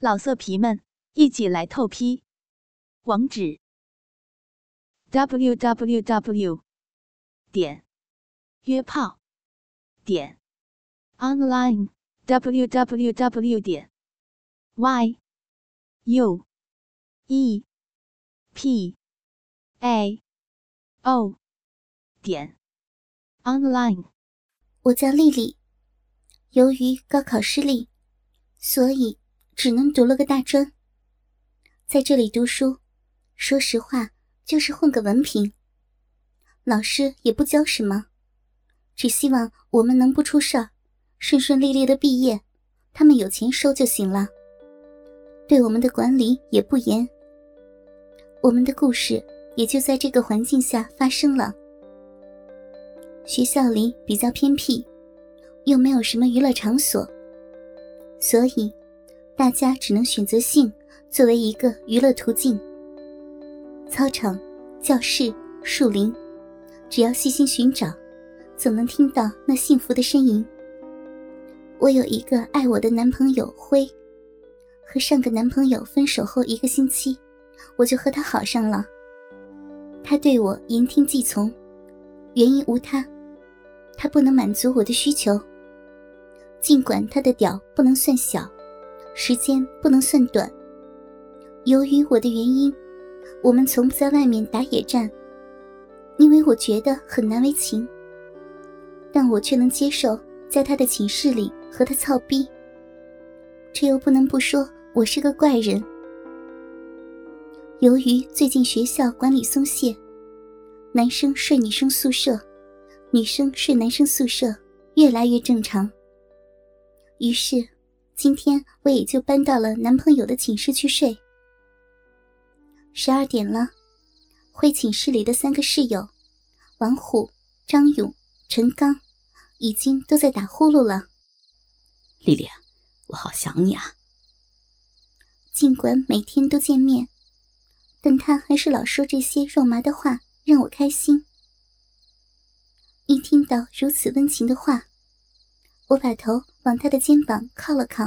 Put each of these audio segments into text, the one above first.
老色皮们，一起来透批！网址：w w w 点约炮点 online w w w 点 y u e p a o 点 online。我叫丽丽，由于高考失利，所以。只能读了个大专，在这里读书，说实话就是混个文凭。老师也不教什么，只希望我们能不出事儿，顺顺利利的毕业，他们有钱收就行了。对我们的管理也不严。我们的故事也就在这个环境下发生了。学校里比较偏僻，又没有什么娱乐场所，所以。大家只能选择性作为一个娱乐途径。操场、教室、树林，只要细心寻找，总能听到那幸福的呻吟。我有一个爱我的男朋友辉，和上个男朋友分手后一个星期，我就和他好上了。他对我言听计从，原因无他，他不能满足我的需求。尽管他的屌不能算小。时间不能算短。由于我的原因，我们从不在外面打野战，因为我觉得很难为情。但我却能接受在他的寝室里和他操逼，这又不能不说我是个怪人。由于最近学校管理松懈，男生睡女生宿舍，女生睡男生宿舍越来越正常。于是。今天我也就搬到了男朋友的寝室去睡。十二点了，会寝室里的三个室友，王虎、张勇、陈刚，已经都在打呼噜了。丽丽，我好想你啊！尽管每天都见面，但他还是老说这些肉麻的话，让我开心。一听到如此温情的话。我把头往他的肩膀靠了靠，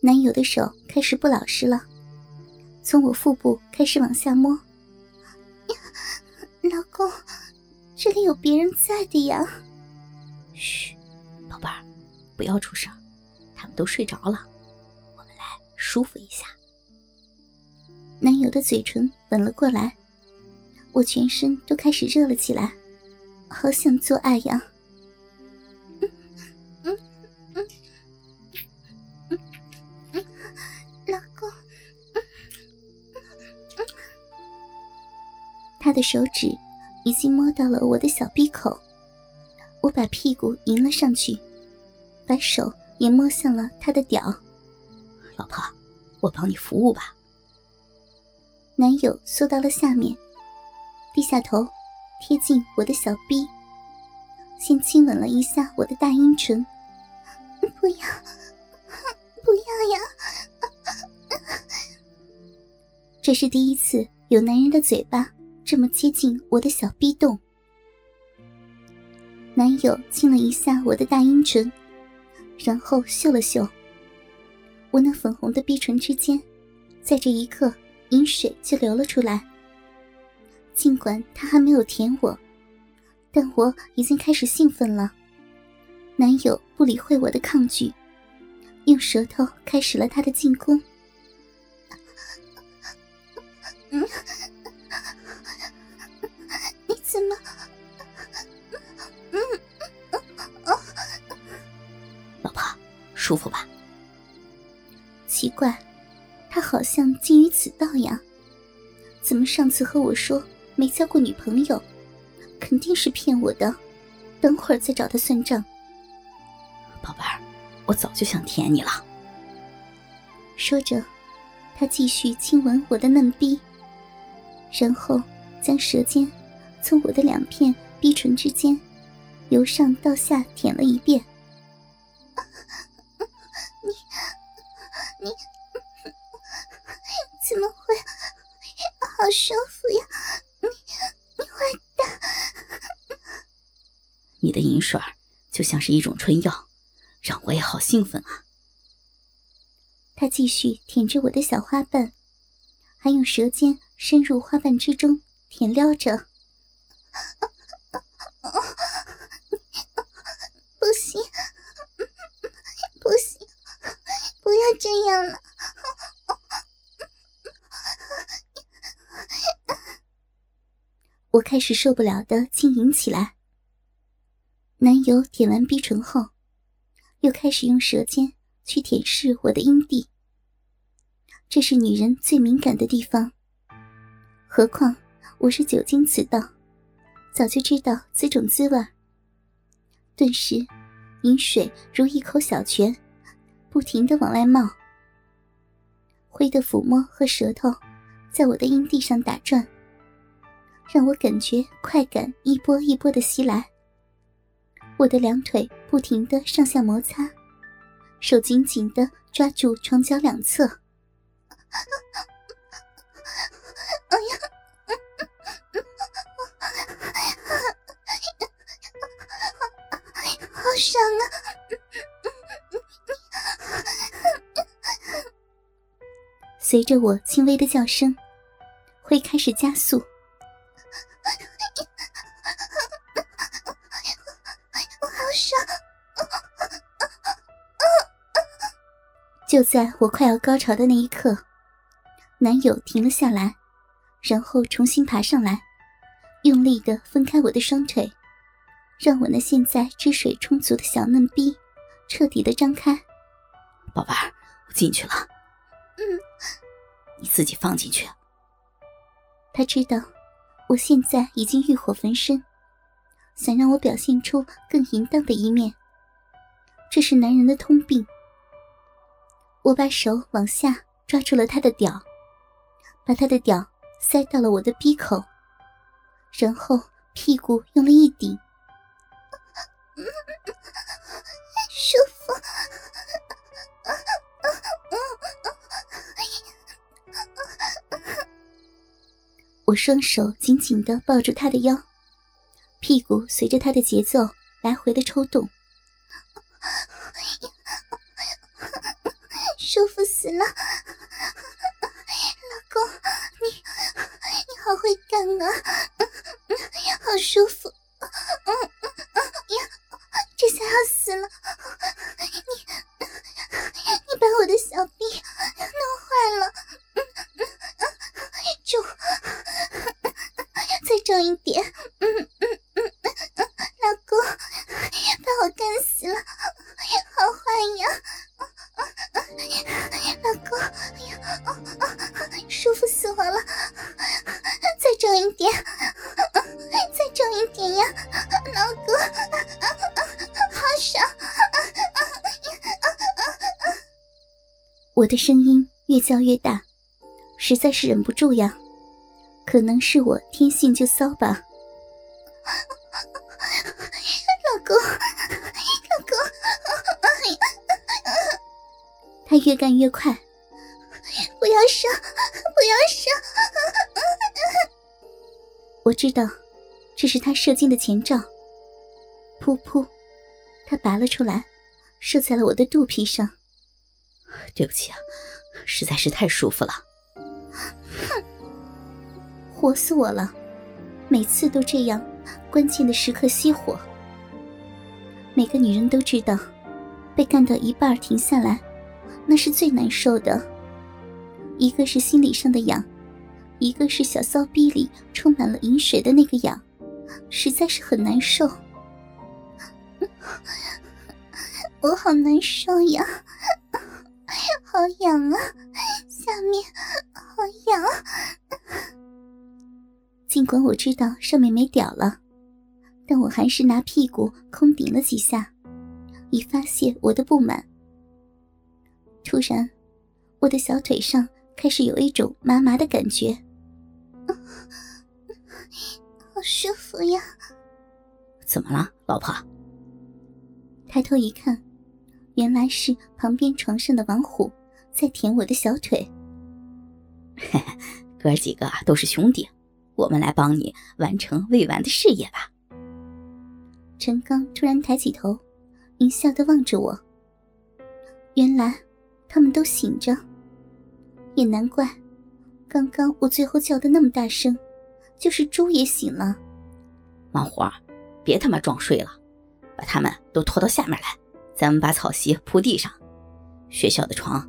男友的手开始不老实了，从我腹部开始往下摸。老公，这里有别人在的呀。嘘，宝贝儿，不要出声，他们都睡着了，我们来舒服一下。男友的嘴唇吻了过来，我全身都开始热了起来。好想做爱呀！嗯嗯嗯嗯嗯，老公，他的手指已经摸到了我的小闭口，我把屁股迎了上去，把手也摸向了他的屌。老婆，我帮你服务吧。男友缩到了下面，低下头。贴近我的小臂，先亲吻了一下我的大阴唇。不要，不要呀！这是第一次有男人的嘴巴这么接近我的小臂洞。男友亲了一下我的大阴唇，然后嗅了嗅我那粉红的逼唇之间，在这一刻，饮水就流了出来。尽管他还没有舔我，但我已经开始兴奋了。男友不理会我的抗拒，用舌头开始了他的进攻。你怎么？老婆，舒服吧？奇怪，他好像精于此道呀？怎么上次和我说？没交过女朋友，肯定是骗我的。等会儿再找他算账。宝贝儿，我早就想舔你了。说着，他继续亲吻我的嫩逼，然后将舌尖从我的两片逼唇之间由上到下舔了一遍。你，你，怎么会？好舒服呀！的银水就像是一种春药，让我也好兴奋啊！他继续舔着我的小花瓣，还用舌尖深入花瓣之中舔撩着。不行，不行，不要这样了！我开始受不了的轻吟起来。男友舔完逼唇后，又开始用舌尖去舔舐我的阴蒂。这是女人最敏感的地方，何况我是久经此道，早就知道此种滋味。顿时，饮水如一口小泉，不停的往外冒。灰的抚摸和舌头在我的阴蒂上打转。让我感觉快感一波一波的袭来，我的两腿不停的上下摩擦，手紧紧的抓住床脚两侧。哎呀，好爽啊！随着我轻微的叫声，会开始加速。就在我快要高潮的那一刻，男友停了下来，然后重新爬上来，用力的分开我的双腿，让我那现在汁水充足的小嫩逼彻底的张开。宝贝儿，我进去了。嗯，你自己放进去。他知道我现在已经欲火焚身，想让我表现出更淫荡的一面，这是男人的通病。我把手往下抓住了他的屌，把他的屌塞到了我的鼻口，然后屁股用力一顶，舒服。我双手紧紧的抱住他的腰，屁股随着他的节奏来回的抽动。舒服死了，老公，你你好会干啊，好舒服，嗯嗯呀，这下要死了，你你把我的小臂弄坏了，就，再重一点，嗯，我的声音越叫越大，实在是忍不住呀。可能是我天性就骚吧。老公，老公。他越干越快，不要上，不要上！我知道，这是他射精的前兆。噗噗，他拔了出来，射在了我的肚皮上。对不起啊，实在是太舒服了。哼，活死我了！每次都这样，关键的时刻熄火。每个女人都知道，被干到一半停下来。那是最难受的，一个是心理上的痒，一个是小骚逼里充满了饮水的那个痒，实在是很难受。我好难受呀，好痒啊，下面好痒。尽管我知道上面没屌了，但我还是拿屁股空顶了几下，以发泄我的不满。突然，我的小腿上开始有一种麻麻的感觉，好舒服呀！怎么了，老婆？抬头一看，原来是旁边床上的王虎在舔我的小腿。哥几个都是兄弟，我们来帮你完成未完的事业吧。陈刚突然抬起头，淫笑的望着我。原来他们都醒着，也难怪，刚刚我最后叫的那么大声，就是猪也醒了。忙活，别他妈装睡了，把他们都拖到下面来，咱们把草席铺地上。学校的床